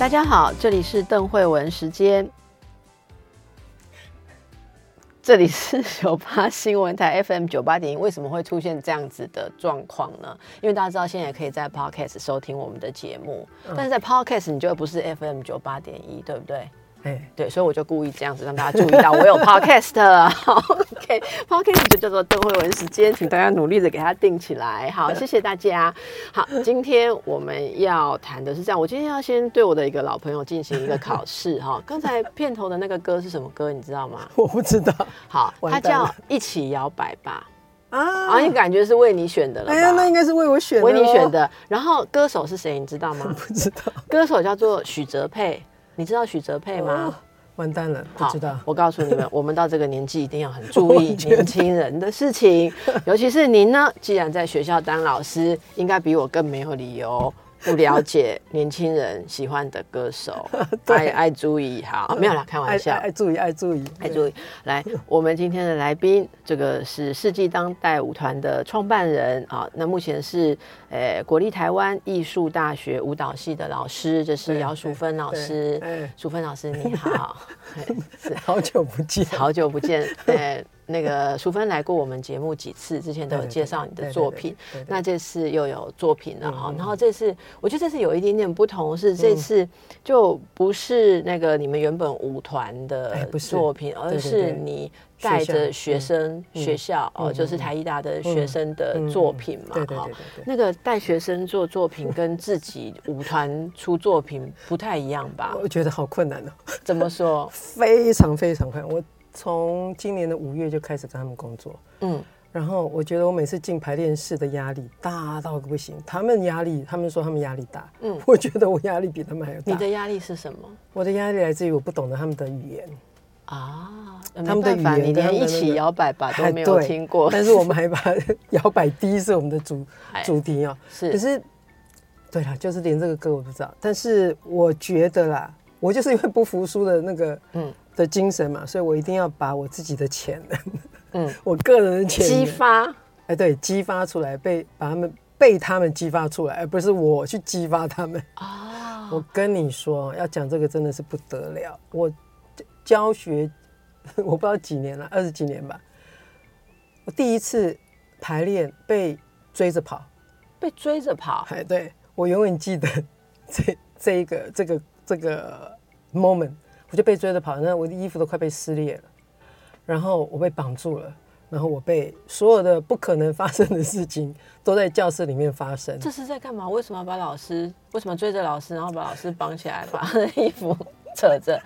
大家好，这里是邓慧文时间，这里是九八新闻台 FM 九八点一。为什么会出现这样子的状况呢？因为大家知道现在也可以在 Podcast 收听我们的节目，但是在 Podcast 你就不是 FM 九八点一，对不对？哎，对，所以我就故意这样子让大家注意到我有 podcast 了。好 OK，podcast 就叫做邓慧文时间，请大家努力的给它定起来。好，谢谢大家。好，今天我们要谈的是这样，我今天要先对我的一个老朋友进行一个考试 哈。刚才片头的那个歌是什么歌，你知道吗？我不知道好，它叫《一起摇摆吧》啊啊，你感觉是为你选的了吧？哎呀，那应该是为我选的，为你选，的。然后歌手是谁，你知道吗？不知道，歌手叫做许哲佩，你知道许哲佩吗？哦完蛋了，不好，知道。我告诉你们，我们到这个年纪一定要很 注意年轻人的事情，尤其是您呢，既然在学校当老师，应该比我更没有理由。不了解年轻人喜欢的歌手，爱爱注意好，没有啦，开玩笑，爱爱注意，爱注意，爱注意。来，我们今天的来宾，这个是世纪当代舞团的创办人啊，那目前是呃国立台湾艺术大学舞蹈系的老师，这是姚淑芬老对师哎。淑芬老师你好，好久不见，好久不见，呃，那个淑芬来过我们节目几次，之前都有介绍你的作品那这次又有作品了哈然后这次我觉得这次有一点点不同，是这次就不是那个你们原本舞团哎的作品，而是你带着学生嗯。学校哦，嗯就是嗯台艺大的学生的嗯作品嘛哈那个带学生做作品跟自己舞团出作品不太一样吧？我觉得好困难哦，怎么说？非常非常困难。我从今年的五月就开始跟他们工作，嗯，然后我觉得我每次进排练室的压力大到不行，他们压力，他们说他们压力大，嗯。嗯，我觉得我压力比他们还要大。你的压力是什么？我的压力来自于我不懂得他们的语言，啊，他们的语言你连一起摇摆吧都哎没有对听过，但是我们还把 摇摆第一是我们的主哎。主题哦。是。可是，对了，就是连这个歌我不知道，但是我觉得啦，我就是因为不服输的那个嗯嗯的精神嘛，所以我一定要把我自己的潜能，嗯嗯，我个人的潜能激，发，哎，对，激发出来，被把他们被他们激发出来，而不是我去激发他们。啊，我跟你说，要讲这个真的是不得了。我教教学，我不知道几年了，二十几年吧。我第一次排练被追着跑，被追着跑，哎，对我永远记得这这一个这个这个 moment，我就被追着跑，那我的衣服都快被撕裂了，然后我被绑住了，然后我被所有的不可能发生的事情都在教室里面发生。这是在干嘛？为什么要把老师？为什么追着老师，然后把老师绑起来，把他的衣服 扯着？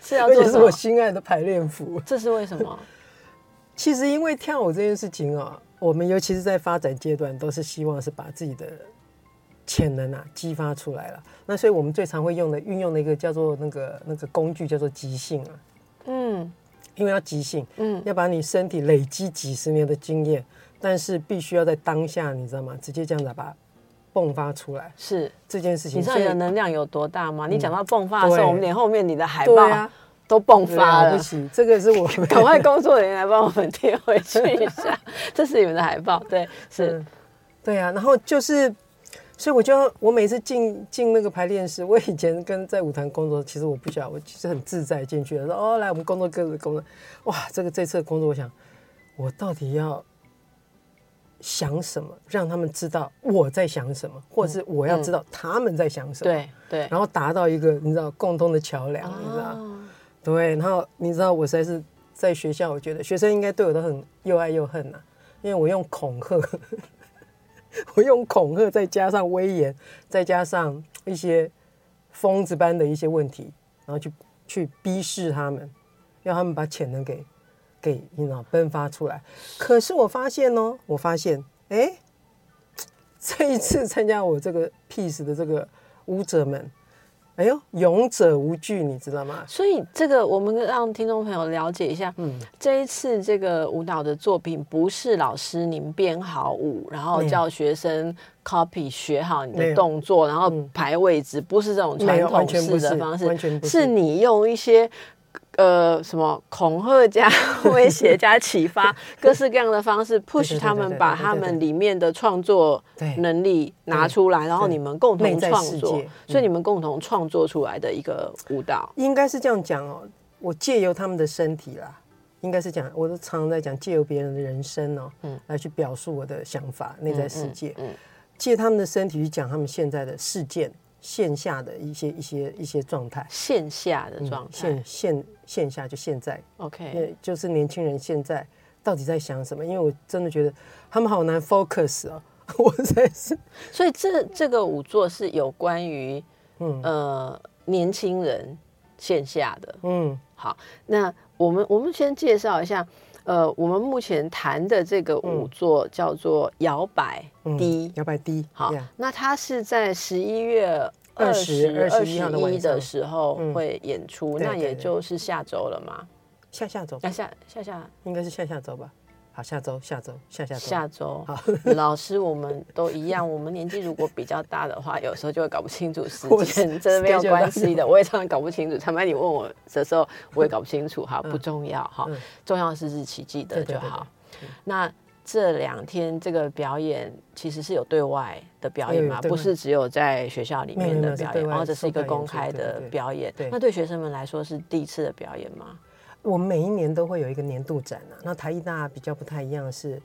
是要而且是我？心爱的排练服。这是为什么？其实因为跳舞这件事情啊，我们尤其是在发展阶段，都是希望是把自己的潜能啊激发出来了。那所以我们最常会用的运用的一个叫做那个那个工具叫做即兴啊，嗯因为要即兴，嗯，要把你身体累积几十年的经验，但是必须要在当下，你知道吗？直接这样子把它迸发出来是。这件事情。你知道你的能量有多大吗？你讲到迸发的时候，我们连后面你的海报啊，都迸发了了不。起，这个是我们赶快工作人员来帮我们贴回去一下，这是你们的海报，对，是嗯，对啊，然后就是，所以我就我每次进进那个排练室，我以前跟在舞团工作，其实我不晓得，我其实很自在进去了，说哦，来我们工作各自工作，哇，这个这次的工作，我想我到底要想什么，让他们知道我在想什么，或者是我要知道他们在想什么，对对，然后达到一个你知道共通的桥梁，你知道。哦。对，然后你知道我实在是在学校，我觉得学生应该对我都很又爱又恨呐、因为我用恐吓，我用恐吓，再加上威严，再加上一些疯子般的一些问题，然后去去逼视他们，让他们把潜能给给你知道迸发出来。可是我发现哦，我发现哎，这一次参加我这个 peace 的这个舞者们，哎呦，勇者无惧，你知道吗？所以这个我们让听众朋友了解一下，嗯，这一次这个舞蹈的作品不是老师您编好舞，然后叫学生 copy 学好你的动作，然后嗯排位置，不是这种传统式的方式，完全不是是你用一些。呃，什么恐吓加威胁加 启发，各式各样的方式 push 他们把他们里面的创作能力拿出来，然后你们共同创作，所以你们共同创作出来的一个舞蹈。应该是这样讲哦。我借由他们的身体啦，应该是讲，我都常常在讲借由别人的人生哦，嗯。来去表述我的想法、内在世界，嗯。借他们的身体去讲他们现在的事件、线下的一些一些一些状态。线下的嗯状态线。线线下就现在，OK，为就是年轻人现在到底在想什么？因为我真的觉得他们好难 focus 啊，我实在是，所以这这个五座是有关于嗯呃年轻人线下的。嗯，好，那我们我们先介绍一下，呃，我们目前谈的这个舞作叫做摇摆嗯低。摇摆低，好那它是在十一月二十20二21的晚一的时候嗯会演出，那也就是下周了嘛？下下周那下下下应该是下下周吧？好，下周下周下下周下周好，老师我们都一样，我们年纪如果比较大的话，有时候就会搞不清楚时间，真的没有关系的。我也常常搞不清楚，坦白你问我的时候，我也搞不清楚，哈，不重要哈嗯，重要的是日期记得就好。那这两天这个表演其实是有对外的表演嘛，不是只有在学校里面的表演，是对外然后这是一个公开的表演对。那对学生们来说是第一次的表演吗？我们每一年都会有一个年度展啊。那台艺大比较不太一样的是，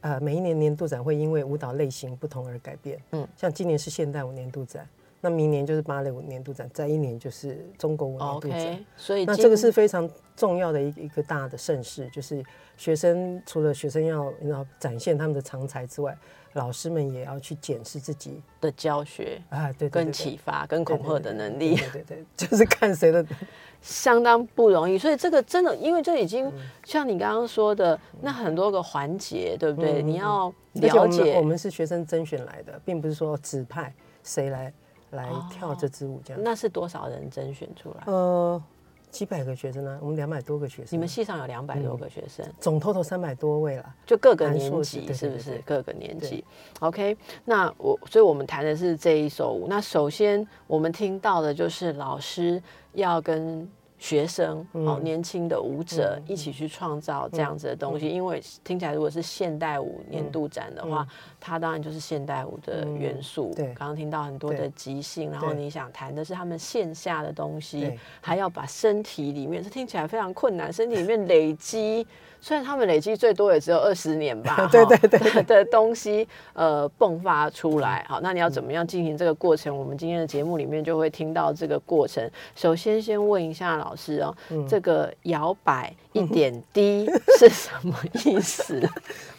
呃，每一年年度展会因为舞蹈类型不同而改变。嗯嗯，像今年是现代舞年度展，那明年就是芭蕾舞年度展，再一年就是中国舞年度展。所以那今这个是非常重要的一个一个大的盛事，就是学生除了学生要要展现他们的长才之外，老师们也要去检视自己的教学啊，对对对跟对启发跟恐吓的能力。对对对，对就是看谁的 相当不容易，所以这个真的，因为这已经嗯像你刚刚说的，那很多个环节，对不对？嗯你要了解我们是学生甄选来的，并不是说指派谁来来哦跳这支舞这样。那是多少人甄选出来？呃，几百个学生呢、我们两百多个学生，你们系上有两百嗯多个学生，总 total 三百多位了。就各个年级是不？是各个年级？OK，那我所以我们谈的是这一首舞。那首先我们听到的就是老师要跟学生哦，嗯年轻的舞者一起去创造这样子的东西，因为听起来如果是现代舞年度展的话，它当然就是现代舞的元素。对。刚刚听到很多的即兴，然后你想谈的是他们线下的东西对，还要把身体里面，这听起来非常困难，身体里面累积。虽然他们累积最多也只有二十年吧，对哈对对的 的东西，呃，迸发出来。好，那你要怎么样进行这个过程？我们今天的节目里面就会听到这个过程。首先，先问一下老师哦，嗯这个摇摆一点滴 是什么意思？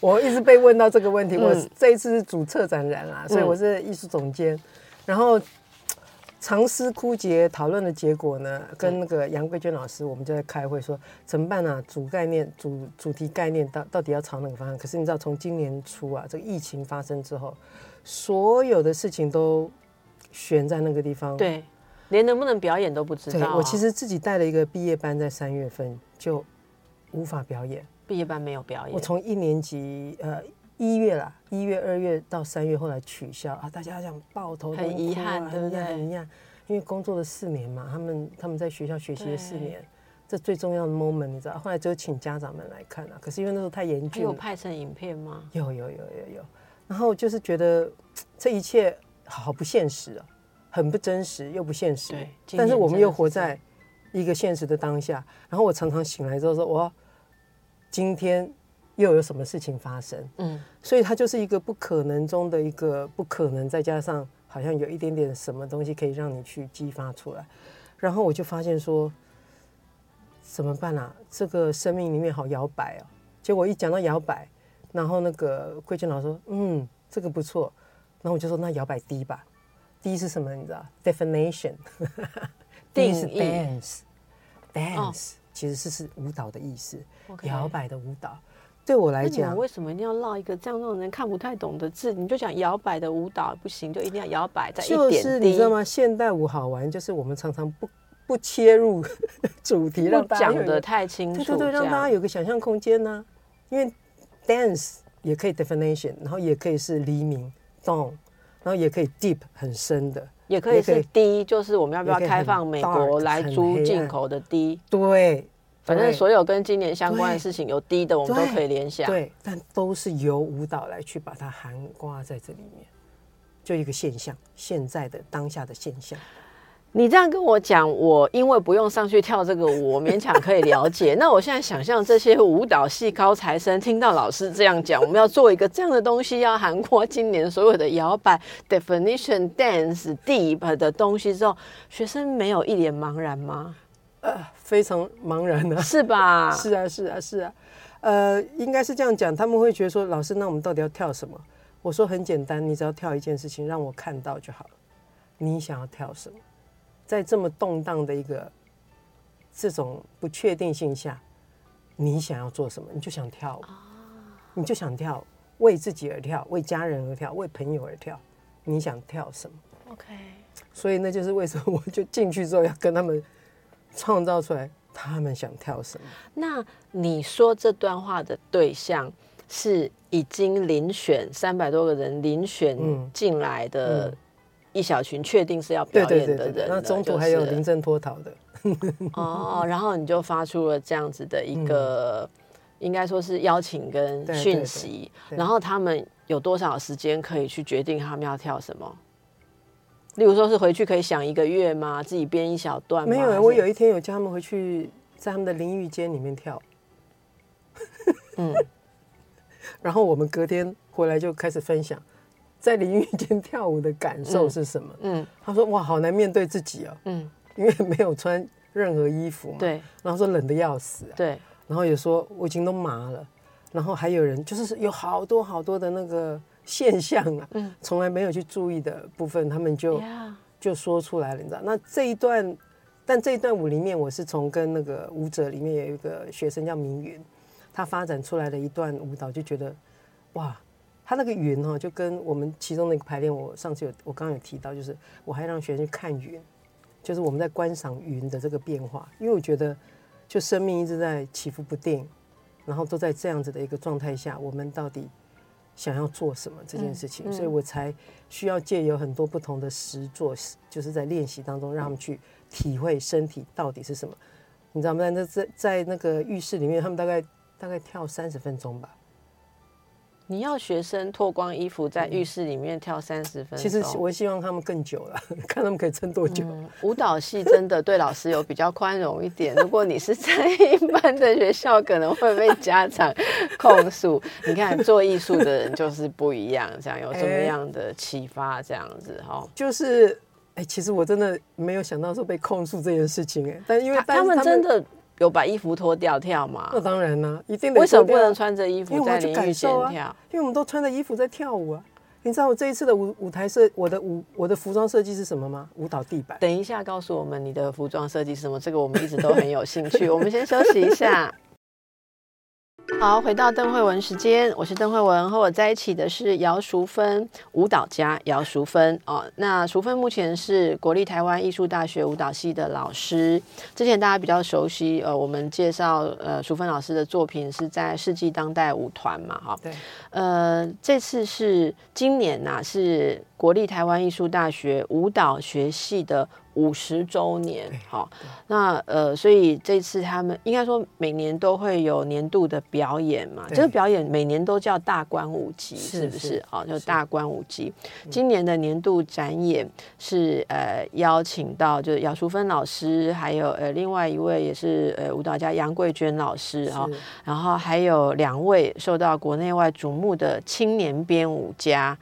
我一直被问到这个问题，我嗯这一次是主策展人啦，所以我是艺术总监，然后。长思枯竭讨论的结果呢，跟那个杨桂娟老师，我们就在开会说怎么办啊？主概念、主主题概念到到底要朝哪个方向？可是你知道，从今年初啊，这个疫情发生之后，所有的事情都悬在那个地方。对，连能不能表演都不知，道啊、我其实自己带了一个毕业班，在三月份就无法表演。毕业班没有表演，我从一年级呃一月啦，一月、二月到三月，后来取消啊，大家想抱头啊遗憾对不很遗憾对很遗憾，因为工作了四年嘛，他们他们在学校学习了四年，这最重要的 moment，你知道，后来只有请家长们来看啊，可是因为那时候太严峻有拍成影片吗？有有有有有，然后就是觉得这一切好不现实啊，很不真实又不现实。对，但是我们又活在一个现实的当下，然后我常常醒来之后说，我，今天又有什么事情发生？嗯，所以它就是一个不可能中的一个不可能，再加上好像有一点点什么东西可以让你去激发出来，然后我就发现说，怎么办啊？这个生命里面好摇摆哦。结果一讲到摇摆，然后那个桂娟老师说，嗯，这个不错，然后我就说那摇摆 D 吧，D 是什么？你知道？Definition，D 是 定义 dance，dance、其实是是舞蹈的意思摇摆的舞蹈。对我来讲为什么一定要绕一个这样让人看不太懂的字？你就讲摇摆的舞蹈不行，就一定要摇摆在一就点就，是你知道吗？现代舞好玩，就是我们常常不不切入 主题，让大家讲的太清楚，对对对，让大家有个想象空间呢、因为 dance 也可以 definition，然后也可以是黎明 dawn，然后也可以 deep 很深的，也可以是低，就是我们要不要开放美国来租进口的低？对，对反正所有跟今年相关的事情有低的，我们都可以联想。对，但都是由舞蹈来去把它含挂在这里面，就一个现象，现在的当下的现象。你这样跟我讲，我因为不用上去跳这个舞，我勉强可以了解。那我现在想象这些舞蹈系高材生听到老师这样讲，我们要做一个这样的东西，要涵括今年所有的摇摆、definition、dance、deep 的东西之后，学生没有一脸茫然吗？非常茫然啊，是吧？是啊，是啊，是啊，呃，应该是这样讲，他们会觉得说，老师，那我们到底要跳什么？我说很简单，你只要跳一件事情，让我看到就好了。你想要跳什么？在这么动荡的一个这种不确定性下，你想要做什么？你就想跳舞，你就想跳，为自己而跳，为家人而跳，为朋友而跳。你想跳什么？OK，所以那就是为什么我就进去之后要跟他们创造出来他们想跳什么。那你说这段话的对象是已经遴选三百多个人遴选嗯进来的嗯一小群，确定是要对表演的人了。那中途还有临阵脱逃的，哦，然后你就发出了这样子的一个，应该说是邀请跟讯息，对然后他们有多少时间可以去决定他们要跳什么？例如说是回去可以想一个月吗？自己编一小段吗？没有我有一天有叫他们回去，在他们的淋浴间里面跳，嗯，然后我们隔天回来就开始分享，在淋浴间跳舞的感受是什么。嗯他说：“哇，好难面对自己哦，嗯，因为没有穿任何衣服嘛。”。对然后说冷的要死、啊，对，然后也说我已经都麻了，然后还有人就是有好多好多的那个现象啊，嗯从来没有去注意的部分，他们就呀，就说出来了，你知道？那这一段，但这一段舞里面，我是从跟那个舞者里面有一个学生叫明云，他发展出来的一段舞蹈，就觉得哇，他那个云哈、就跟我们其中的一个排练，我上次有我刚刚有提到，就是我还让学生去看云，就是我们在观赏云的这个变化，因为我觉得就生命一直在起伏不定，然后都在这样子的一个状态下，我们到底想要做什么这件事情，嗯嗯所以我才需要借由很多不同的实作，就是在练习当中让他们去体会身体到底是什么。你知道吗？在那在在那个浴室里面，他们大概大概跳三十分钟吧。你要学生脱光衣服在浴室里面跳三十分钟，其实我希望他们更久了，看他们可以撑多久。嗯，舞蹈系真的对老师有比较宽容一点。如果你是在 一般的学校，可能会被家长控诉。你看做艺术的人就是不一样，这样有什么样的启发？这样子哈，就是哎，其实我真的没有想到说被控诉这件事情哎，但因为他们真的有把衣服脱掉跳吗那？当然啦，一定得为什么不能穿着衣服在淋浴间跳？因为我们都穿着衣服在跳舞啊。你知道我这一次的舞舞台设，我的舞我的服装设计是什么吗？舞蹈地板。等一下告诉我们你的服装设计是什么，这个我们一直都很有兴趣。我们先休息一下。好，回到邓慧文时间，我是邓慧文，和我在一起的是姚淑芬，舞蹈家姚淑芬哦。那淑芬目前是国立台湾艺术大学舞蹈系的老师。之前大家比较熟悉，呃，我们介绍呃淑芬老师的作品是在世纪当代舞团嘛，哈、对，呃，这次是今年呐、是国立台湾艺术大学舞蹈学系的五十周年。好，那呃，所以这次他们应该说每年都会有年度的表演嘛，对这个表演每年都叫大观舞集，是是不是是？好，就大观舞集。今年的年度展演是呃邀请到就是姚淑芬老师，还有呃另外一位也是呃舞蹈家杨桂娟老师哈、是然后还有两位受到国内外瞩目的青年编舞家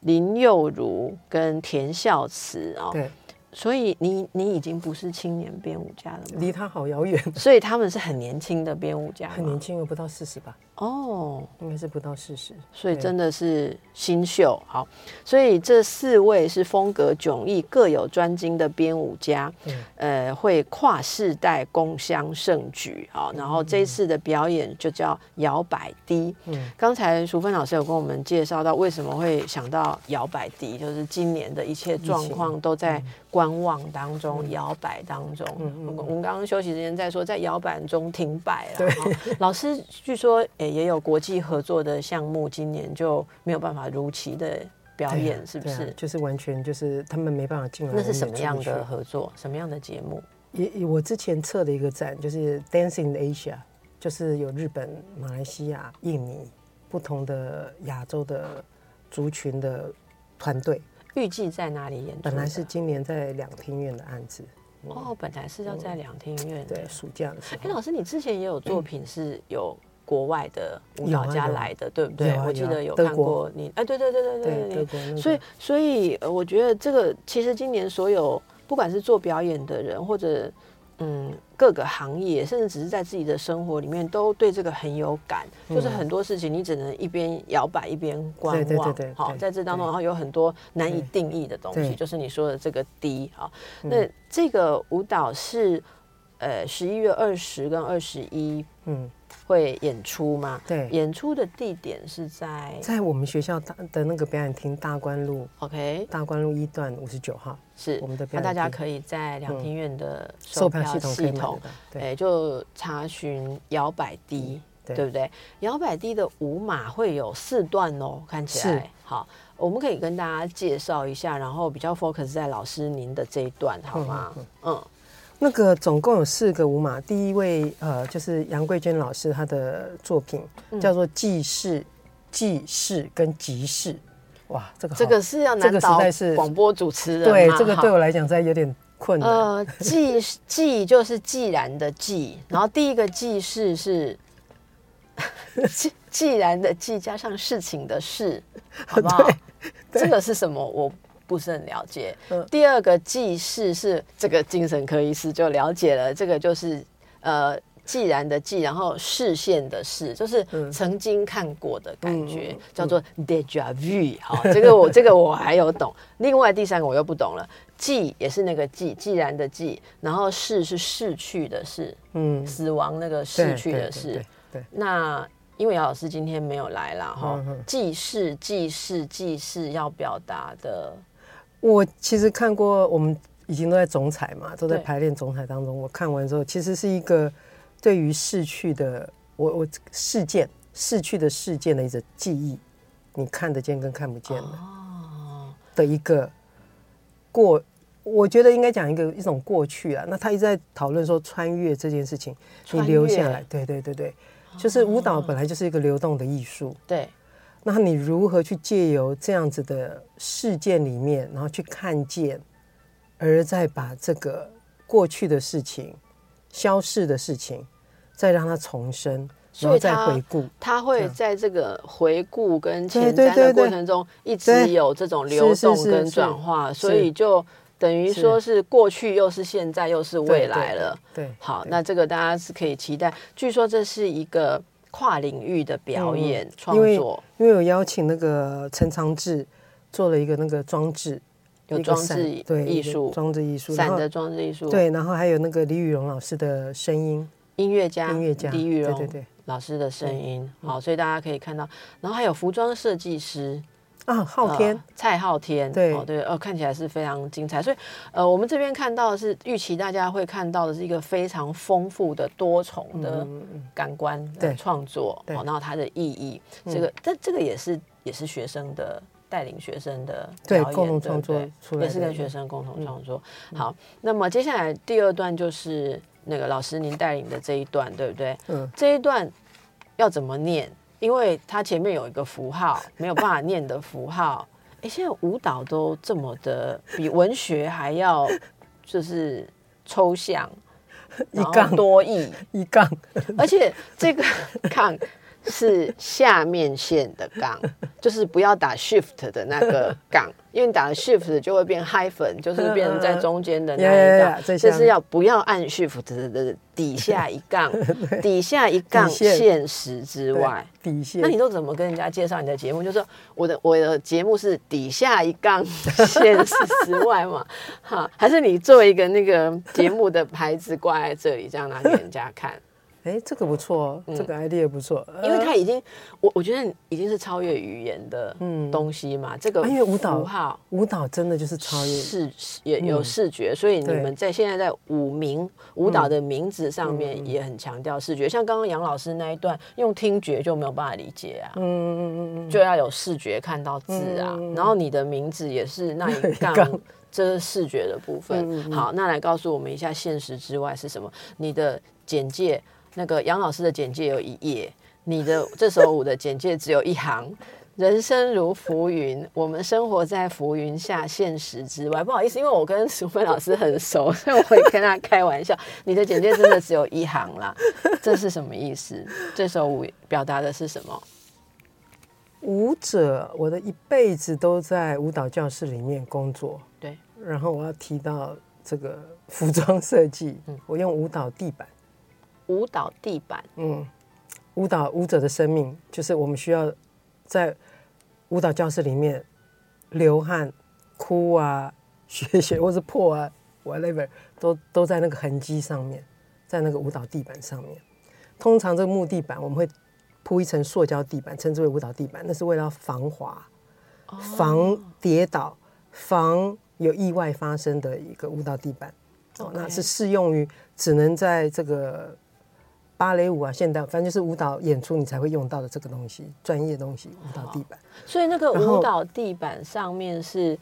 林佑如跟田孝慈哦，对，所以你你已经不是青年编舞家了吗？离他好遥远，所以他们是很年轻的编舞家，很年轻，不到四十吧，哦，应该是不到四十。所以真的是新秀。好，所以这四位是风格迥异、各有专精的编舞家，对。呃，会跨世代共襄盛举好，然后这一次的表演就叫摇摆低。嗯。刚才淑芬老师有跟我们介绍到为什么会想到摇摆低，就是今年的一切状况都在观望当中、摇摆当中。嗯嗯我们刚刚休息时间在说，在摇摆中停摆了。对。老师据说诶也有国际合作的项目，今年就没有办法如期的表演，是不是？就是完全就是他们没办法进来。那是什么样的合作？什么样的节目？也也我之前测的一个展就是 Dancing in Asia，就是有日本、马来西亚、印尼不同的亚洲的族群的团队。预计在哪里演出？本来是今年在两厅院的案子，哦，本来是要在两厅院的。对，暑假的时哎，候。老师，你之前也有作品是有国外的舞蹈家来的，对不对？我记得有看过你，哎，对对对对对对所以，所以呃我觉得这个其实今年所有不管是做表演的人，或者嗯各个行业，甚至只是在自己的生活里面，都对这个很有感。就是很多事情你只能一边摇摆一边观望，嗯对对对对好，在这当中，然后有很多难以定义的东西，就是你说的这个低啊。嗯那这个舞蹈是呃十一月二十跟二十一嗯，会演出吗？对，演出的地点是在在我们学校大的那个表演厅大观路 OK 大观路一段五十九号是我们的那大表演厅家可以在两厅院的售票系统。对哎，就查询摇摆低，对对不对？摇摆低的舞码会有四段哦，看起来好。我们可以跟大家介绍一下，然后比较 focus 在老师您的这一段，好吗？嗯，那个总共有四个舞码，第一位呃就是杨桂娟老师，她的作品嗯叫做记事、记事跟集市。哇，这个这个是要这个实难是广播主持人对这个对我来讲，在有点困难。呃，既既 就是既然的既，然后第一个既是 是既既然的既加上事情的事，好不好？这个是什么？我不是很了解。嗯第二个既是是这个精神科医师就了解了，这个就是呃。既然的既，然后视线的视，就是嗯曾经看过的感觉，叫做 deja vu。好，这个我 这个我还有懂。另外第三个我又不懂了，既也是那个既，既然的既，然后逝是逝去的逝，嗯，死亡那个逝去的对逝对。那因为姚老师今天没有来啦，哈既是既是既是要表达的，我其实看过，我们已经都在总彩嘛，都在排练总彩当中。我看完之后，其实是一个对于逝去的我我事件逝去的事件的一个记忆，你看得见跟看不见的。哦，的一个过，我觉得应该讲一个一种过去啊。那他一直在讨论说穿越这件事情，你留下来，对对对对，就是舞蹈本来就是一个流动的艺术。对，那你如何去借由这样子的事件里面，然后去看见，而再把这个过去的事情、消逝的事情，再让它重生，然后再所以他回顾。他会在这个回顾跟前瞻的过程中，一直有这种流动跟转化，所以就等于说是过去又是现在又是未来了。对，好，那这个大家是可以期待。据说这是一个跨领域的表演创作，因为有邀请那个陈长志做了一个那个装置，有装置对艺术、装置艺术，然后伞的装置艺术，对，然后还有那个李雨荣老师的声音，音乐家音乐家，李雨荣对对对。老师的声音，好，所以大家可以看到，然后还有服装设计师。啊，昊天呃，蔡昊天，对哦对，呃，看起来是非常精彩。所以，呃，我们这边看到的是预期大家会看到的是一个非常丰富的多重的感官创作，哦，然后它的意义，这个，但这个也是也是学生的带领学生的对共同创作也是跟学生共同创作。好，那么接下来第二段就是那个老师您带领的这一段，对不对？嗯这一段要怎么念？因为它前面有一个符号，没有办法念的符号。哎，现在舞蹈都这么的，比文学还要就是抽象，然后杠多义，一杠，而且这个杠是下面线的杠，就是不要打 shift 的那个杠，因为你打了 shift 就会变 hyphen，就是变成在中间的那一杠呀，在下面这是要不要按 shift 的的底下一杠，底下一杠 现实之外。底线。那你都怎么跟人家介绍你的节目？就是说我的我的节目是底下一杠现实之外嘛，哈，还是你做一个那个节目的牌子挂在这里，这样拿给人家看？哎，这个不错哦，这个 idea 不错，因为呃它已经，我我觉得已经是超越语言的嗯东西嘛。这个啊因为舞蹈符号舞蹈真的就是超越，视也有视觉，所以你对们在现在在舞名舞蹈的名字上面也很强调视觉。像刚刚杨老师那一段，用听觉就没有办法理解啊。嗯嗯嗯嗯就要有视觉看到字啊，然后你的名字也是那一杠杠，这是视觉的部分。好，那来告诉我们一下现实之外是什么？你的简介，那个杨老师的简介有一页，你的这首舞的简介只有一行。人生如浮云，我们生活在浮云下，现实之外。不好意思，因为我跟淑芬老师很熟，所以我会跟他开玩笑。你的简介真的只有一行啦，这是什么意思？这首舞表达的是什么？舞者，我的一辈子都在舞蹈教室里面工作。对，然后我要提到这个服装设计，嗯我用舞蹈地板，舞蹈地板。嗯，舞蹈舞者的生命就是我们需要在舞蹈教室里面流汗、哭啊、血血或是破啊，whatever，都都在那个痕迹上面，在那个舞蹈地板上面。通常这个木地板我们会铺一层塑胶地板，称之为舞蹈地板，那是为了防滑、防跌倒、防有意外发生的一个舞蹈地板。哦那是适用于只能在这个芭蕾舞啊、现代，反正就是舞蹈演出你才会用到的这个东西，专业东西，舞蹈地板。所以那个舞蹈地板上面是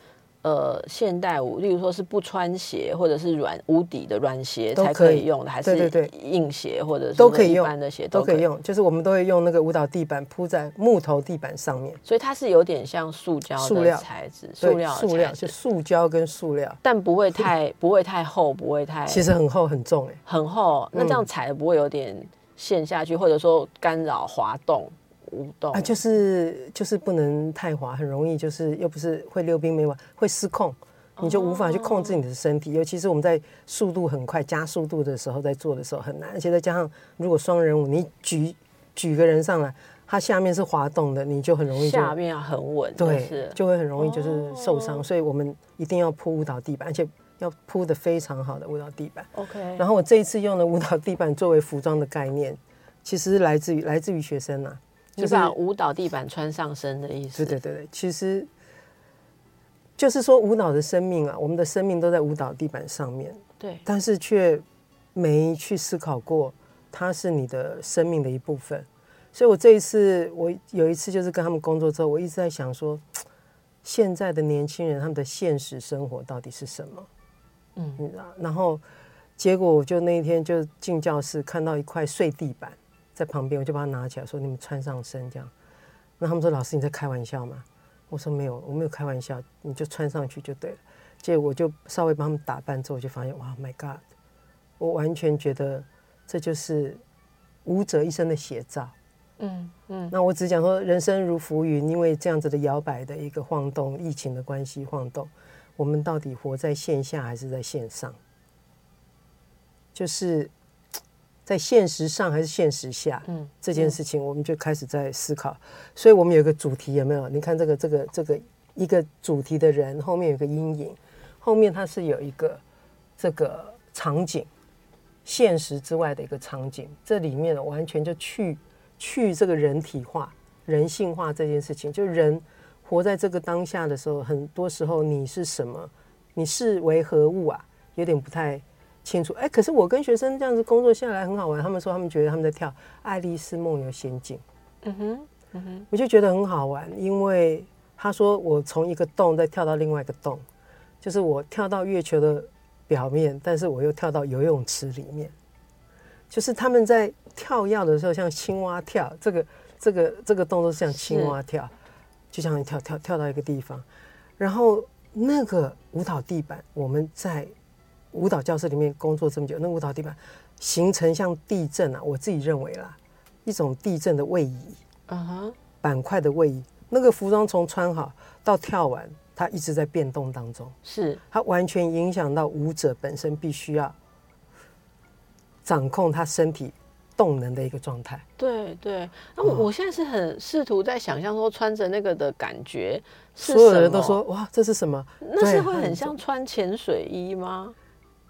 呃现代舞，例如说是不穿鞋或者是软无底的软鞋才可以用的，还是硬鞋或者是都可以用一般的鞋。都可以。用，就是我们都会用那个舞蹈地板铺在木头地板上面，所以它是有点像塑胶的塑料。材质，塑料塑料就，塑胶跟塑料，但不会太不会太厚，不会太其实很厚很重哎、很厚。那这样踩的不会有点陷下去，或者说干扰滑动舞动啊，就是就是不能太滑，很容易就是又不是会溜冰没完，会失控，你就无法去控制你的身体。尤其是我们在速度很快加速度的时候，在做的时候很难，而且再加上如果双人舞，你举举个人上来，它下面是滑动的，你就很容易就下面要很稳，就对是，就会很容易就是受伤。所以我们一定要铺舞蹈地板，而且要铺的非常好的舞蹈地板。OK。然后我这一次用的舞蹈地板作为服装的概念，其实来自于来自于学生呐、就把舞蹈地板穿上身的意思。对对对对，其实就是说舞蹈的生命啊，我们的生命都在舞蹈地板上面，对但是却没去思考过，它是你的生命的一部分。所以我这一次，我有一次就是跟他们工作之后，我一直在想说，现在的年轻人他们的现实生活到底是什么？嗯你知道，然后结果我就那一天就进教室看到一块碎地板在旁边，我就把它拿起来说：“你们穿上身这样。”那他们说：“老师你在开玩笑吗？”我说：“没有，我没有开玩笑，你就穿上去就对了。”结果我就稍微帮他们打扮之后，我就发现哇，My God！我完全觉得这就是舞者一生的写照。嗯嗯那我只讲说，人生如浮云，因为这样子的摇摆的一个晃动，疫情的关系晃动，我们到底活在线下还是在线上？就是在现实上还是现实下？嗯这件事情，我们就开始在思考。所以我们有一个主题，有没有？你看这个这个这个一个主题的人后面有个阴影，后面它是有一个这个场景，现实之外的一个场景，这里面呢完全就去去这个人体化、人性化这件事情，就人活在这个当下的时候，很多时候你是什么，你是为何物啊？有点不太清楚。哎，可是我跟学生这样子工作下来很好玩，他们说他们觉得他们在跳《爱丽丝梦游仙境》。嗯哼嗯哼我就觉得很好玩，因为他说我从一个洞再跳到另外一个洞，就是我跳到月球的表面，但是我又跳到游泳池里面，就是他们在跳跃的时候像青蛙跳，这个这个这个动作像青蛙跳，就像你跳跳跳到一个地方，然后那个舞蹈地板，我们在舞蹈教室里面工作这么久，那舞蹈地板形成像地震啊，我自己认为啦，一种地震的位移。啊哈板块的位移，那个服装从穿好到跳完，它一直在变动当中，是它完全影响到舞者本身必须要掌控他身体动能的一个状态。对对。那我现在是很试图在想象说穿着那个的感觉是所有的人都说哇，这是什么？那是会很像穿潜水衣吗？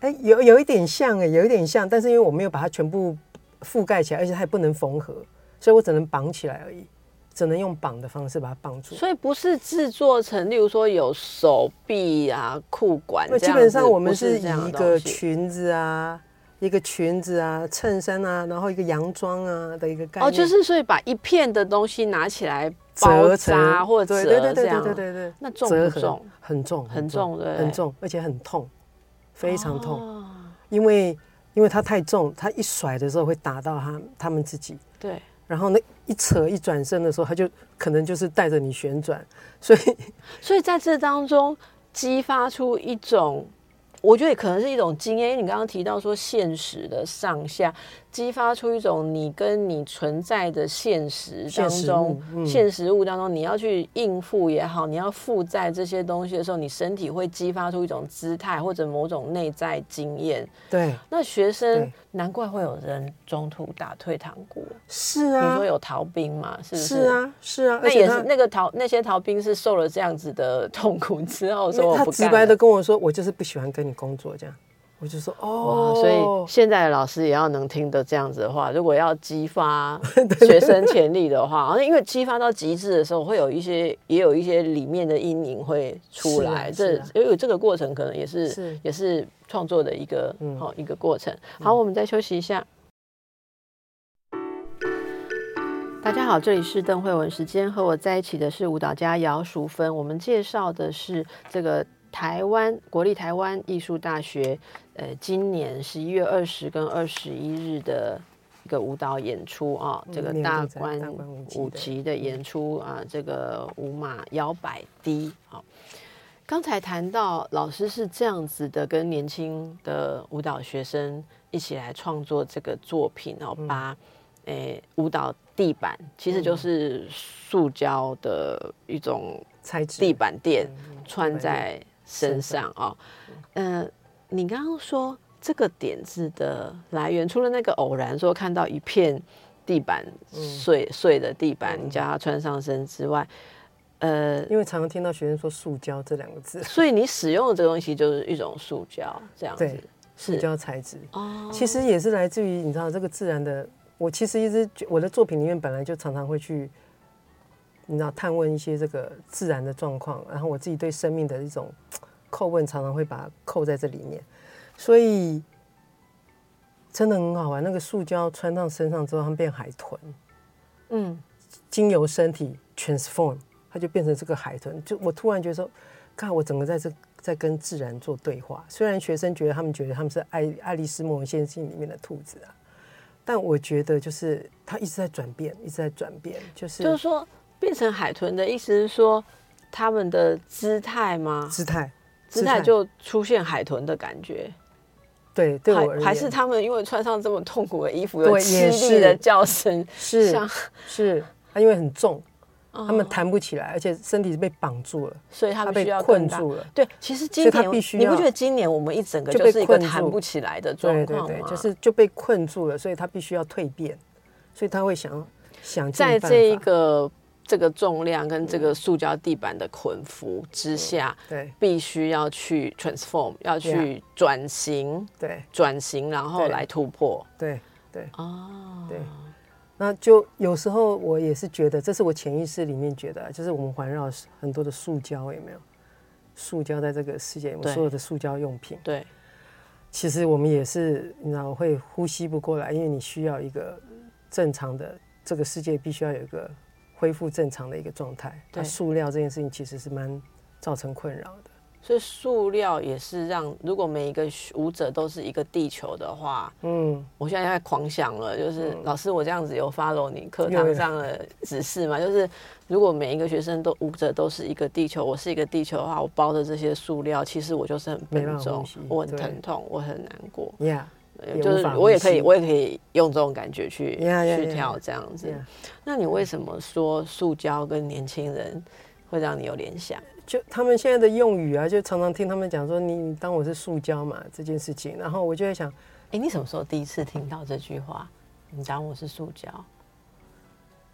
哎、有有一点像哎、有一点像，但是因为我没有把它全部覆盖起来，而且它也不能缝合，所以我只能绑起来而已，只能用绑的方式把它绑住。所以不是制作成，例如说有手臂啊、裤管那基本上我们是以一个裙子啊，一个裙子啊、衬衫啊，然后一个洋装啊的一个概念。哦，就是所以把一片的东西拿起来包折扎成或者折对对对对对对对，那重不重？很重，很重对很重，而且很痛，非常痛，哦。因为因为它太重，它一甩的时候会打到他他们自己，对，然后那一扯一转身的时候，它就可能就是带着你旋转，所以 所以在这当中激发出一种。我觉得可能是一种经验，因为你刚刚提到说现实的上下，激发出一种你跟你存在的现实当现实中物，嗯现实物当中，你要去应付也好，你要负债这些东西的时候，你身体会激发出一种姿态或者某种内在经验。对，那学生对难怪会有人中途打退堂鼓，是啊你说，有逃兵嘛？是不是？是。啊，是啊，那也是那个逃那些逃兵是受了这样子的 痛苦之后说我他不干了直白的跟我说，我就是不喜欢跟你工作这样，我就说，哦，所以现在的老师也要能听得这样子的话，如果要激发 学生潜力的话，因为激发到极致的时候，会有一些也有一些里面的阴影会出来，这因为这个过程可能也是是也是创作的一个嗯好、一个过程。好，我们再休息一下。大家好，这里是邓慧文时间，和我在一起的是舞蹈家姚淑芬。我们介绍的是这个台湾国立台湾艺术大学，呃，今年十一月二十跟二十一日的一个舞蹈演出啊，嗯这个大关大关舞集的演出啊，这个舞马摇摆低啊。刚才谈到老师是这样子的，跟年轻的舞蹈学生一起来创作这个作品哦，嗯。把诶、舞蹈地板其实就是塑胶的一种材质。地板垫嗯穿在身上啊、呃、你刚刚说这个点子的来源，除了那个偶然说看到一片地板碎、碎的地板，你叫他穿上身之外，呃，因为常常听到学生说“塑胶”这两个字，所以你使用的这个东西就是一种塑胶，这样子对塑胶材质，哦，其实也是来自于你知道这个自然的。我其实一直觉我的作品里面本来就常常会去，你知道探问一些这个自然的状况，然后我自己对生命的一种 叩问，常常会把它扣在这里面，所以真的很好玩。那个塑胶穿上身上之后，它们变海豚，嗯，经由身体 transform，它就变成这个海豚。就我突然觉得说，看我整个在这在跟自然做对话。虽然学生觉得他们觉得他们是爱爱丽丝梦游仙境里面的兔子啊，但我觉得就是它一直在转变，一直在转变，就是就是说变成海豚的意思是说他们的姿态吗？姿态，姿态就出现海豚的感觉。对，对我而言还还是他们因为穿上这么痛苦的衣服，有凄厉的叫声，是像是，他因为很重，他们哦弹不起来，而且身体是被绑住了，所以他们它被困住了。对，其实今年必须你不觉得今年我们一整个就是一个弹不起来的状对对对，况吗？就是就被困住了，所以他必须要蜕变，所以他会想想在这一法个这个重量跟这个塑胶地板的捆缚之下，对。必须要去 transform，要去转型，对。转型，然后对来突破。对对。哦，对，那就有时候我也是觉得，这是我潜意识里面觉得啊，就是我们环绕很多的塑胶，有没有？塑胶在这个世界里面，对。所有的塑胶用品，对，其实我们也是，你知道会呼吸不过来，因为你需要一个正常的，这个世界必须要有一个恢复正常的一个状态。对那塑料这件事情其实是蛮造成困扰的。所以塑料也是让，如果每一个舞者都是一个地球的话，嗯，我现在在狂想了，就是、老师，我这样子有 follow 你课堂上的指示吗？就是如果每一个学生都舞者都是一个地球，我是一个地球的话，我包的这些塑料，其实我就是很没笨重我很疼痛，我很难过。就是我也可以，我也可以用这种感觉去 Yeah, yeah, 去.跳这样子。那你为什么说塑胶跟年轻人会让你有联想？就他们现在的用语啊，就常常听他们讲说你你当我是塑胶嘛这件事情，然后我就在想，哎，你什么时候第一次听到这句话？你当我是塑胶，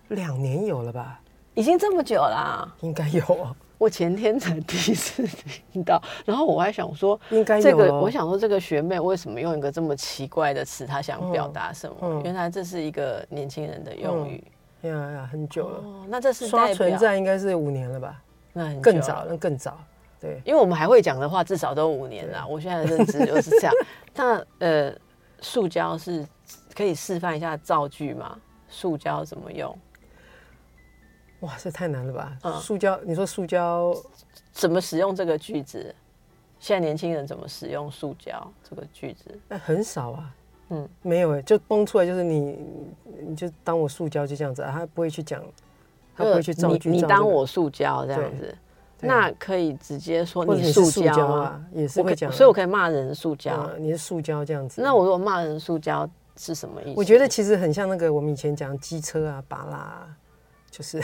两年有了吧？已经这么久啦、应该有哦，我前天才 第一次听到，然后我还想说，应该有、这个哦。我想说，这个学妹为什么用一个这么奇怪的词？她想表达什么？嗯原来这是一个年轻人的用语。呀呀，很久了。哦，那这是刷存在应该是五年了吧？那很更早，那更早。对，因为我们还会讲的话，至少都五年了。我现在的认知就是这样。那呃，塑胶是可以示范一下造句吗？塑胶怎么用？哇，这太难了吧？嗯塑胶，你说塑胶，怎么使用这个句子？现在年轻人怎么使用塑胶这个句子？那很少啊。嗯，没有哎，就蹦出来就是你，你就当我塑胶就这样子啊，他不会去讲，他不会去造句。你当我塑胶这样子，那可以直接说你是塑胶啊？，也是会讲啊。所以我可以骂人塑胶。嗯，你是塑胶这样子。那我如果骂人塑胶是什么意思？我觉得其实很像那个我们以前讲机车啊、巴拉啊，就是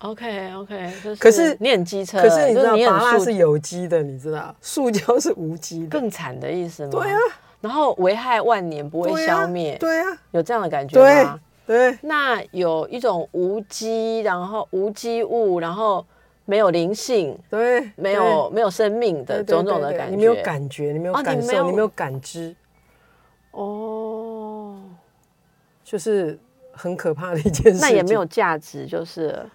，OK OK，就是可是你很机车，可是你知道就是你拔拉很塑是有机的，你知道，塑胶是无机的。更惨的意思吗？对啊，然后危害万年不会消灭，对啊，有这样的感觉吗？对那有一种无机，然后无机物，然后没有灵性，对，没有没有生命的种种的感觉，你没有感觉，你没有感受，你没有感知，哦，就是很可怕的一件事。那也没有价值，就是了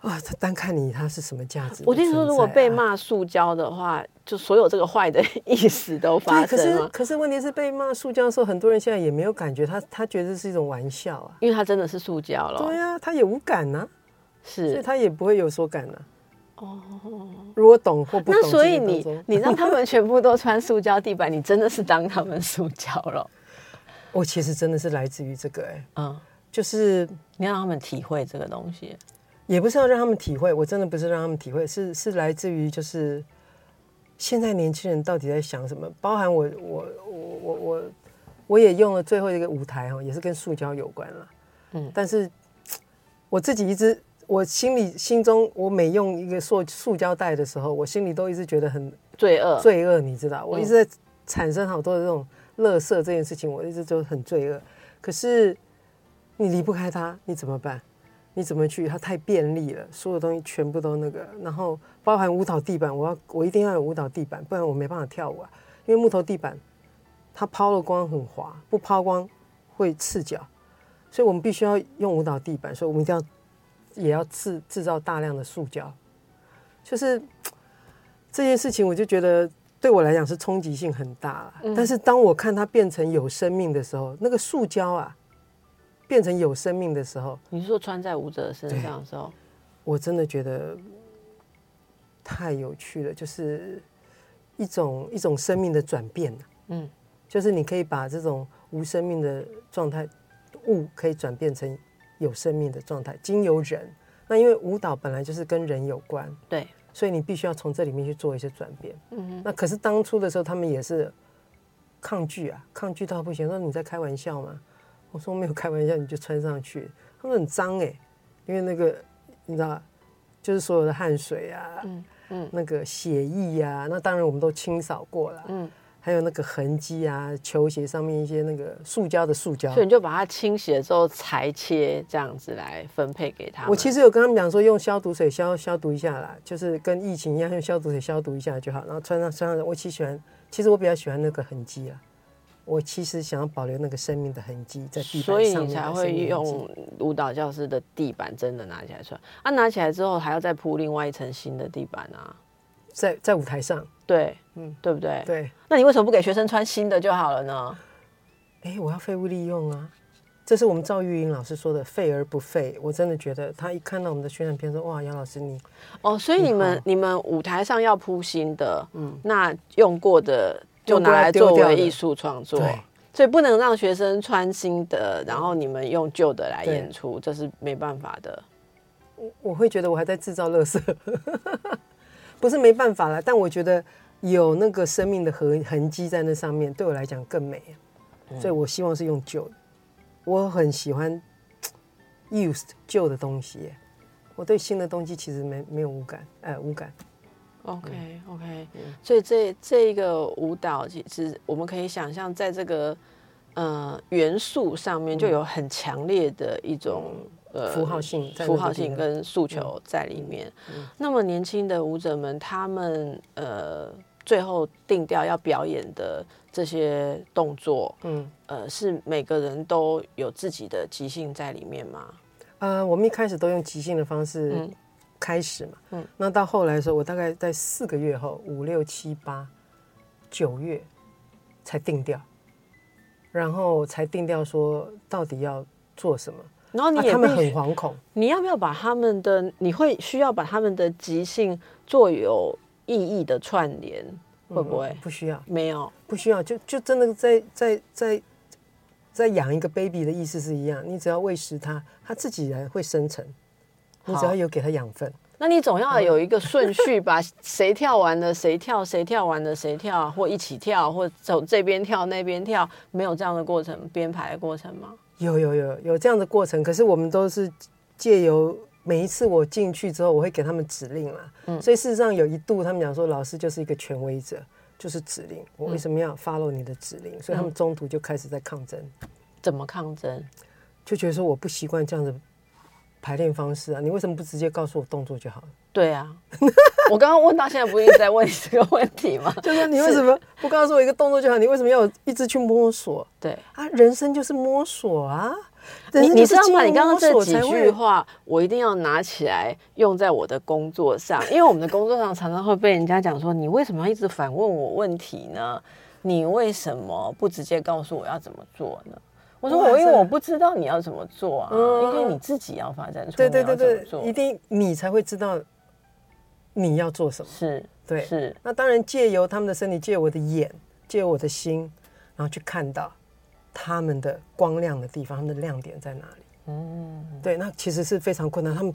啊，他单看你他是什么价值。我听说，如果被骂塑胶的话，就所有这个坏的 意思都发对，可是生了，可是问题是被骂塑胶的时候，很多人现在也没有感觉，他他觉得是一种玩笑啊。因为他真的是塑胶了，对啊，他也无感呐、所以。他也不会有所感呐、哦，如果懂或不懂那所以你你让他们全部都穿塑胶地板，你真的是当他们塑胶了。我其实真的是来自于这个、哎，嗯，就是你要让他们体会这个东西。也不是要让他们体会，我真的不是让他们体会，是是来自于就是现在年轻人到底在想什么，包含我我我我我我也用了最后一个舞台哦，也是跟塑胶有关了，嗯。嗯，但是我自己一直我心里心中我每用一个塑塑胶袋的时候，我心里都一直觉得很罪恶，罪恶，你知道，我一直在产生好多的这种垃圾这件事情，我一直都很罪恶。可是你离不开它，你怎么办？你怎么去？它太便利了，所有东西全部都那个，然后包含舞蹈地板，我要我一定要有舞蹈地板，不然我没办法跳舞啊。因为木头地板它抛了光很滑，不抛光会刺脚，所以我们必须要用舞蹈地板，所以我们一定要也要制制造大量的塑胶，就是这件事情，我就觉得对我来讲是冲击性很大啦。但是当我看它变成有生命的时候，那个塑胶啊变成有生命的时候，你是说穿在舞者身上的时候，我真的觉得太有趣了，就是一种一种生命的转变嗯，就是你可以把这种无生命的状态物可以转变成有生命的状态，经由人。那因为舞蹈本来就是跟人有关，对，所以你必须要从这里面去做一些转变。嗯那可是当初的时候，他们也是抗拒啊，抗拒到不行，说你在开玩笑吗？我说没有开玩笑，你就穿上去。他们很脏哎、因为那个你知道，就是所有的汗水啊，嗯嗯那个血液呀、那当然我们都清扫过了，嗯，还有那个痕迹啊，球鞋上面一些那个塑胶的塑胶所以。你就把它清洗了之后裁切，这样子来分配给他。我其实有跟他们讲说，用消毒水消消毒一下啦，就是跟疫情一样，用消毒水消毒一下就好。然后穿上穿上，我其实喜欢，其实我比较喜欢那个痕迹啊。我其实想要保留那个生命的痕迹在地板上面的以你才会用舞蹈教室的地板真的拿起来穿，啊，拿起来之后还要再铺另外一层新的地板啊，在在舞台上，对，嗯。嗯，对不对？对，那你为什么不给学生穿新的就好了呢？哎，我要废物利用啊。这是我们赵玉英老师说的“废而不废”，我真的觉得他一看到我们的宣传片说：“哇，杨老师你哦，所以你们好。你们舞台上要铺新的，嗯，那用过的就拿来作为艺术创作。对，所以不能让学生穿新的，然后你们用旧的来演出，这是没办法的。我会觉得我还在制造垃圾，不是没办法了，但我觉得有那个生命的痕痕迹在那上面，对我来讲更美，所以我希望是用旧的。我很喜欢 used 旧的东西，我对新的东西其实没没有无感，哎、无感。OK OK，、所嗯以这这个舞蹈其实我们可以想象，在这个呃元素上面就有很强烈的一种、呃嗯符号性符号性跟诉求在里面。那么年轻的舞者们，他们呃最后定调要表演的这些动作，嗯，呃，是每个人都有自己的即兴在里面吗？呃，我们一开始都用即兴的方式嗯。开始嘛，嗯。那到后来的时候，我大概在四个月后，五六七八九月才定调，然后才定调说到底要做什么。然后你也啊他们很惶恐，你要不要把他们的，你会需要把他们的即兴做有意义的串联，会不会嗯？不需要，没有，不需要，就就真的在在在在养一个 baby 的意思是一样，你只要喂食它，它自己然会生成，你只要有给它养分。那你总要有一个顺序，吧谁跳完了谁跳，谁跳完了谁跳，或一起跳，或走这边跳那边跳，没有这样的过程编排的过程吗？有有有有这样的过程，可是我们都是借由每一次我进去之后，我会给他们指令啦。嗯所以事实上有一度他们讲说，老师就是一个权威者，就是指令。我为什么要 follow 你的指令？所以他们中途就开始在抗争，怎么抗争？就觉得说我不习惯这样的排练方式啊，你为什么不直接告诉我动作就好了？对啊，我刚刚问到现在，不是一直在问你这个问题吗？就是你为什么不告诉我一个动作就好？你为什么要一直去摸索对，啊？人生就是摸索啊！你知道吗？你刚刚这几句话，我一定要拿起来用在我的工作上，因为我们的工作上常常会被人家讲说，你为什么要一直反问我问题呢？你为什么不直接告诉我要怎么做呢？我说我因为我不知道你要怎么做啊，嗯因为你自己要发展出对对对对，一定你才会知道你要做什么。是对，是那当然借由他们的身体，借我的眼，借我的心，然后去看到他们的光亮的地方，他们的亮点在哪里。嗯，对，那其实是非常困难，他们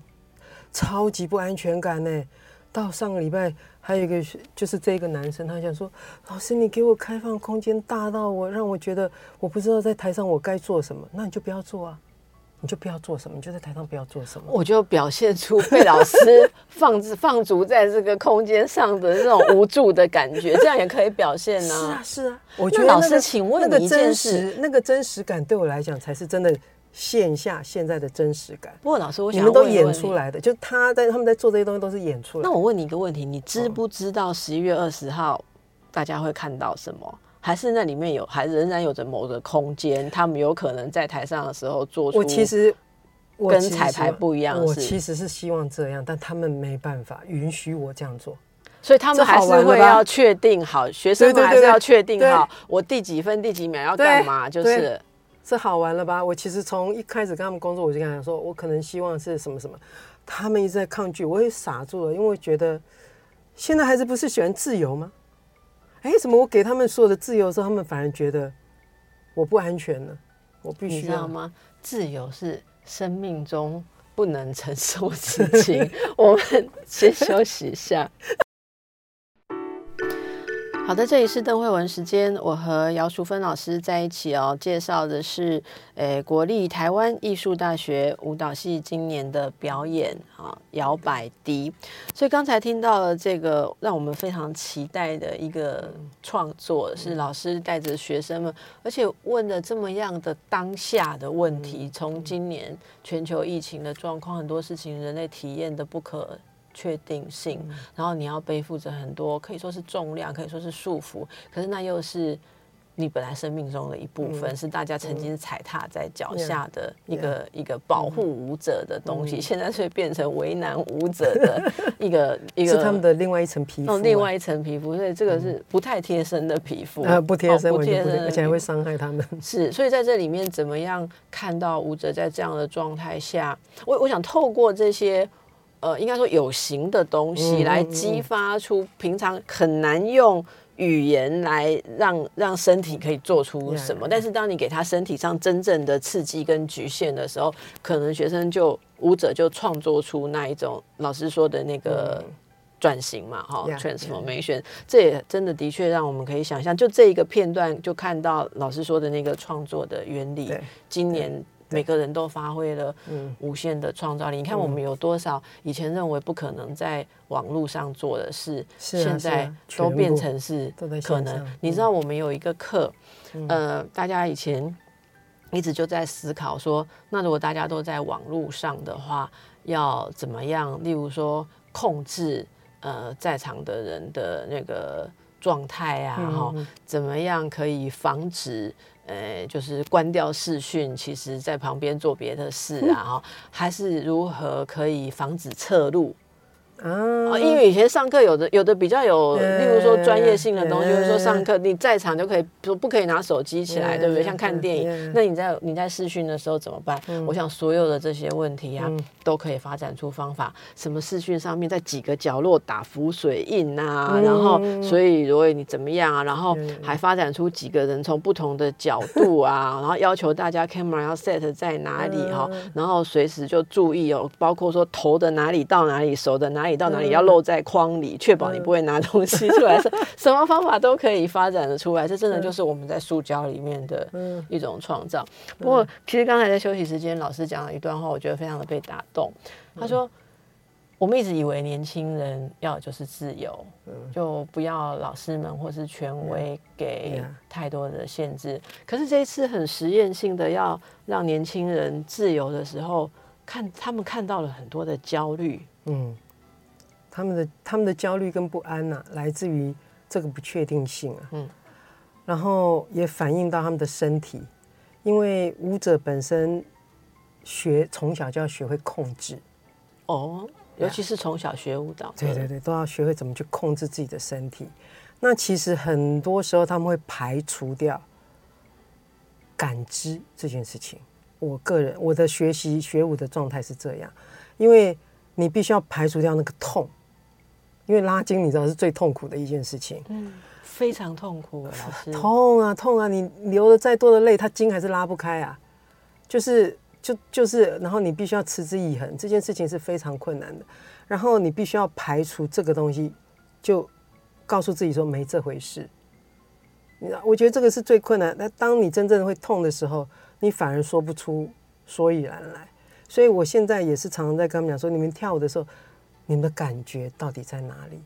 超级不安全感呢。到上个礼拜，还有一个是就是这个男生，他想说，老师你给我开放空间大到我让我觉得我不知道在台上我该做什么，那你就不要做啊，你就不要做什么，你就在台上不要做什么。我就表现出被老师放放逐在这个空间上的那种无助的感觉，这样也可以表现啊是啊。是啊，我觉得那个老师请问那个你一件真事实那个真实感对我来讲才是真的线下现在的真实感。不过老师，我你想们都演出来的，就他在他们在做这些东西都是演出来的。那我问你一个问题，你知不知道十一月二十号大家会看到什么？还是那里面有，还仍然有着某个空间，他们有可能在台上的时候做出我其实跟彩排不一样是我其实是希望这样，但他们没办法允许我这样做。所以他们这还是会要确定好，学生们还是要确定好我第几分第几秒要干嘛，就是这好玩了吧？我其实从一开始跟他们工作，我就跟他说，我可能希望是什么什么，他们一直在抗拒，我也傻住了，因为觉得现在孩子不是喜欢自由吗？哎，怎么我给他们所有的自由的时候，他们反而觉得我不安全呢？我必须要知道吗？自由是生命中不能承受的事情。我们先休息一下。好的，这里是邓慧文时间，我和姚淑芬老师在一起哦，介绍的是诶国立台湾艺术大学舞蹈系今年的表演啊摇摆笛。所以刚才听到了这个让我们非常期待的一个创作，是老师带着学生们，而且问了这么样的当下的问题，从今年全球疫情的状况，很多事情人类体验的不可。确定性，然后你要背负着很多，可以说是重量，可以说是束缚，可是那又是你本来生命中的一部分，是大家曾经踩踏在脚下的一个一个保护舞者的东西，现在却变成为难舞者的 一个一个是他们的另外一层皮肤啊，哦，另外一层皮肤，所以这个是不太贴身的皮肤，啊不贴身，不贴，身而且还会伤害他们。是，所以在这里面怎么样看到舞者在这样的状态下，我我想透过这些呃，应该说有形的东西嗯来嗯激发出平常很难用。语言来让让身体可以做出什么但是当你给他身体上真正的刺激跟局限的时候，可能学生就舞者就创作出那一种老师说的那个转型嘛，哈、嗯 transformation，这也真的的确让我们可以想象，就这一个片段就看到老师说的那个创作的原理。今年每个人都发挥了嗯无限的创造力。你看，我们有多少以前认为不可能在网络上做的事，现在都变成是可能。你知道，我们有一个课，呃，大家以前一直就在思考说，那如果大家都在网络上的话，要怎么样？例如说控制呃在场的人的那个状态啊，嗯哈、怎么样可以防止？呃，就是关掉视讯，其实在旁边做别的事啊，哈、还是如何可以防止侧录？啊。啊，因为以前上课有的有的比较有，嗯例如说专业性的东西，嗯就是说上课你在场就可以，不不可以拿手机起来，嗯对不对？像看电影嗯，那你在你在试训的时候怎么办？我想所有的这些问题啊，都可以发展出方法。什么视讯上面在几个角落打浮水印啊，然后所以如果你怎么样啊，然后还发展出几个人从不同的角度啊，然后要求大家 camera 要 set 在哪里哈，然后随时就注意哦，包括说头的哪里到哪里，手的哪里到哪里要漏在框里，确保你不会拿东西出来，什什么方法都可以发展的出来。这真的就是我们在塑胶里面的一种创造。不过，其实刚才在休息时间，老师讲了一段话，我觉得非常的被打动。他说。我们一直以为年轻人要的就是自由，就不要老师们或是权威给太多的限制。可是这一次很实验性的要让年轻人自由的时候，看他们看到了很多的焦虑。嗯，他们的他们的焦虑跟不安呐、来自于这个不确定性啊。嗯嗯，然后也反映到他们的身体，因为舞者本身学从小就要学会控制，哦，尤其是从小学舞蹈，对对对，都要学会怎么去控制自己的身体。那其实很多时候他们会排除掉感知这件事情。我个人我的学习学舞的状态是这样，因为你必须要排除掉那个痛，因为拉筋你知道是最痛苦的一件事情。嗯，非常痛苦，老师。痛啊痛啊！你流了再多的泪，它筋还是拉不开啊。就是就就是，然后你必须要持之以恒，这件事情是非常困难的。然后你必须要排除这个东西，就告诉自己说没这回事。你，我觉得这个是最困难。那当你真正会痛的时候，你反而说不出所以然来。所以我现在也是常常在跟他们讲说，你们跳舞的时候，你们的感觉到底在哪里？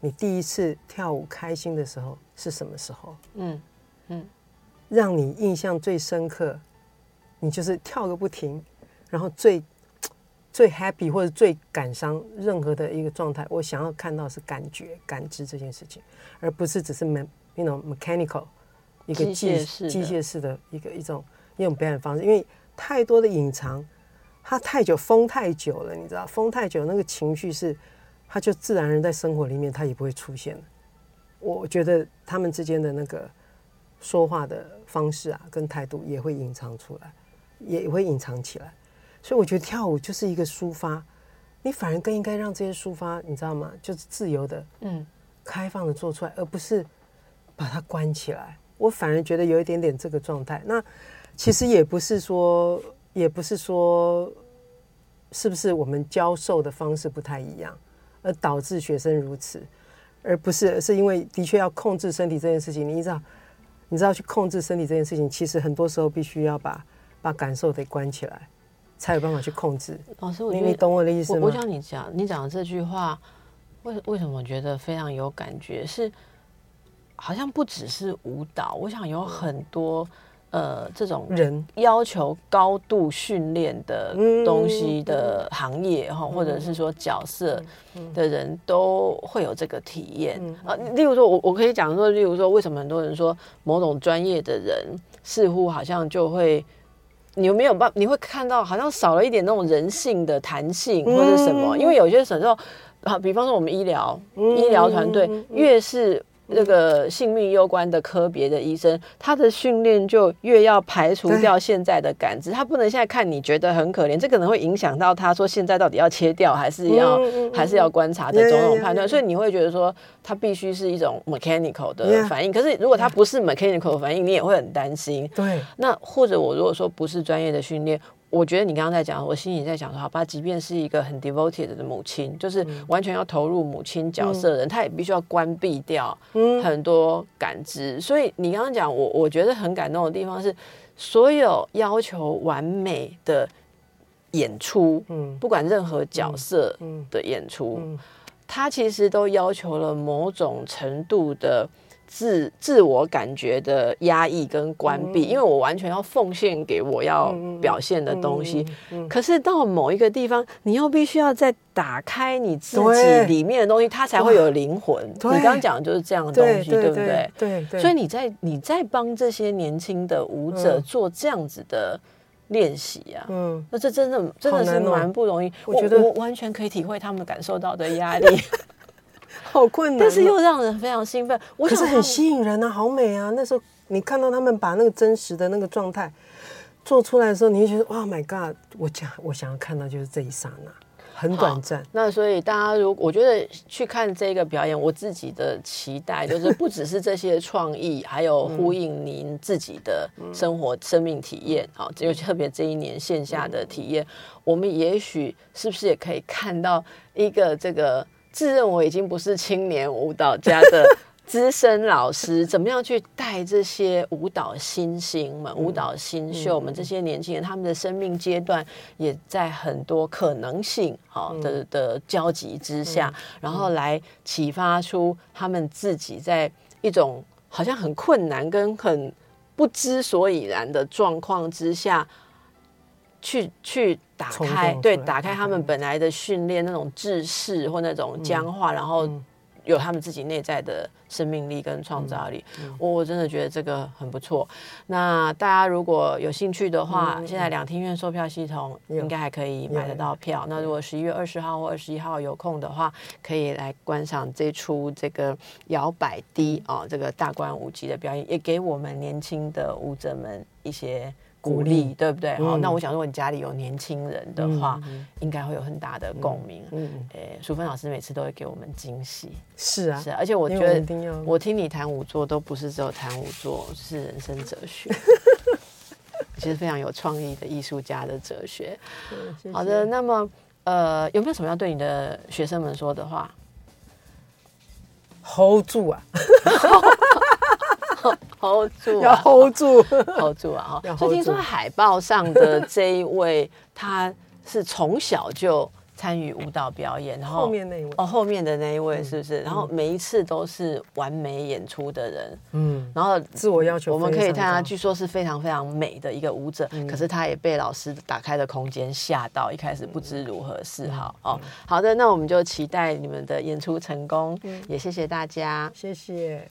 你第一次跳舞开心的时候是什么时候？嗯嗯，让你印象最深刻，你就是跳个不停，然后最最 happy 或者最感伤任何的一个状态，我想要看到是感觉、感知这件事情，而不是只是 me you know mechanical 一个机机械式机械式的一个一种一种表演方式，因为太多的隐藏，它太久封太久了，你知道，封太久那个情绪是，他就自然而然在生活里面他也不会出现了。我觉得他们之间的那个说话的方式啊，跟态度也会隐藏出来，也会隐藏起来。所以我觉得跳舞就是一个抒发，你反而更应该让这些抒发，你知道吗？就是自由的、嗯，开放的做出来，而不是把它关起来。我反而觉得有一点点这个状态。那其实也不是说，也不是说，是不是我们教授的方式不太一样，而导致学生如此，而不是，是因为的确要控制身体这件事情，你知道，你知道去控制身体这件事情，其实很多时候必须要把把感受得关起来，才有办法去控制。老师，我你你懂我的意思吗？我我想你讲你讲的这句话，为为什么我觉得非常有感觉？是好像不只是舞蹈，我想有很多呃这种人要求高度训练的嗯东西的行业哈，或者是说角色的人都会有这个体验嗯啊。例如说，我我可以讲说，例如说，为什么很多人说某种专业的人似乎好像就会。你有没有办？你会看到好像少了一点那种人性的弹性或者什么？嗯因为有些时候啊，比方说我们医疗嗯医疗团队越是那个性命攸关的科别的医生，他的训练就越要排除掉现在的感知，他不能现在看你觉得很可怜，这可能会影响到他说现在到底要切掉还是要还是要观察的种种判断.所以你会觉得说他必须是一种 mechanical 的反应，可是如果他不是 mechanical 的反应，你也会很担心。对，那或者我如果说不是专业的训练，我觉得你刚刚在讲，我心里在想说，好吧，即便是一个很 devoted 的母亲，就是完全要投入母亲角色的人，他也必须要关闭掉嗯。很多感知。所以你刚刚讲，我我觉得很感动的地方是，所有要求完美的演出，嗯。不管任何角色嗯。的演出，嗯。它其实都要求了某种程度的自自我感觉的压抑跟关闭，因为我完全要奉献给我要表现的东西。嗯可是到某一个地方，你又必须要再打开你自己对里面的东西，它才会有灵魂。你对刚刚讲的就是这样的东西，对不对？对对，所以你在你在帮这些年轻的舞者嗯做这样子的练习啊，嗯，那这真的真的是蛮不容易。我觉得我完全可以体会他们感受到的压力，好困难哦，但是又让人非常兴奋。我可是很吸引人啊，好美啊！那时候你看到他们把那个真实的那个状态做出来的时候，你会觉得哇，My God！我想我想要看到就是这一刹那，很短暂。那所以大家如我觉得去看这个表演，我自己的期待 就是不只是这些创意，还有呼应您自己的生活、生命体验。好，就特别这一年线下的体验，我们也许是不是也可以看到一个这个自认为已经不是青年舞蹈家的。资深老师怎么样去带这些舞蹈新星们、舞蹈新秀们这些年轻人，他们的生命阶段也在很多可能性好的的交集之下，然后来启发出他们自己在一种好像很困难跟很不知所以然的状况之下，去去打开，对，打开他们本来的训练那种制式或那种僵化，然后有他们自己内在的生命力跟创造力。我我真的觉得这个很不错。那大家如果有兴趣的话，现在两厅院售票系统有应该还可以买得到票。那如果十一月二十号或二十一号有空的话，可以来观赏这出这个摇摆低啊、这个大观舞集的表演，也给我们年轻的舞者们一些。鼓鼓励。励对不对？好、嗯那我想，如果你家里有年轻人的话，应该会有很大的共鸣。嗯，诶，淑芬老师每次都会给我们惊喜，是啊，是啊，而且我觉得我听你谈五座都不是只有谈五座，是人生哲学，其实非常有创意的艺术家的哲学。谢谢。好的，那么呃，有没有什么要对你的学生们说的话？，hold 住啊，hold 住 要啊 hold 住。hold 住啊！哈，要所以听说海报上的这一位，他是从小就参与舞蹈表演，然后 后面那一位，哦，后面的那一位是不是？然后每一次都是完美演出的人，嗯，然后自我要求我们可以看他，据说是非常非常美的一个舞者，可是他也被老师打开的空间吓到，一开始不知如何是好哦。好的，那我们就期待你们的演出成功，也谢谢大家。谢谢。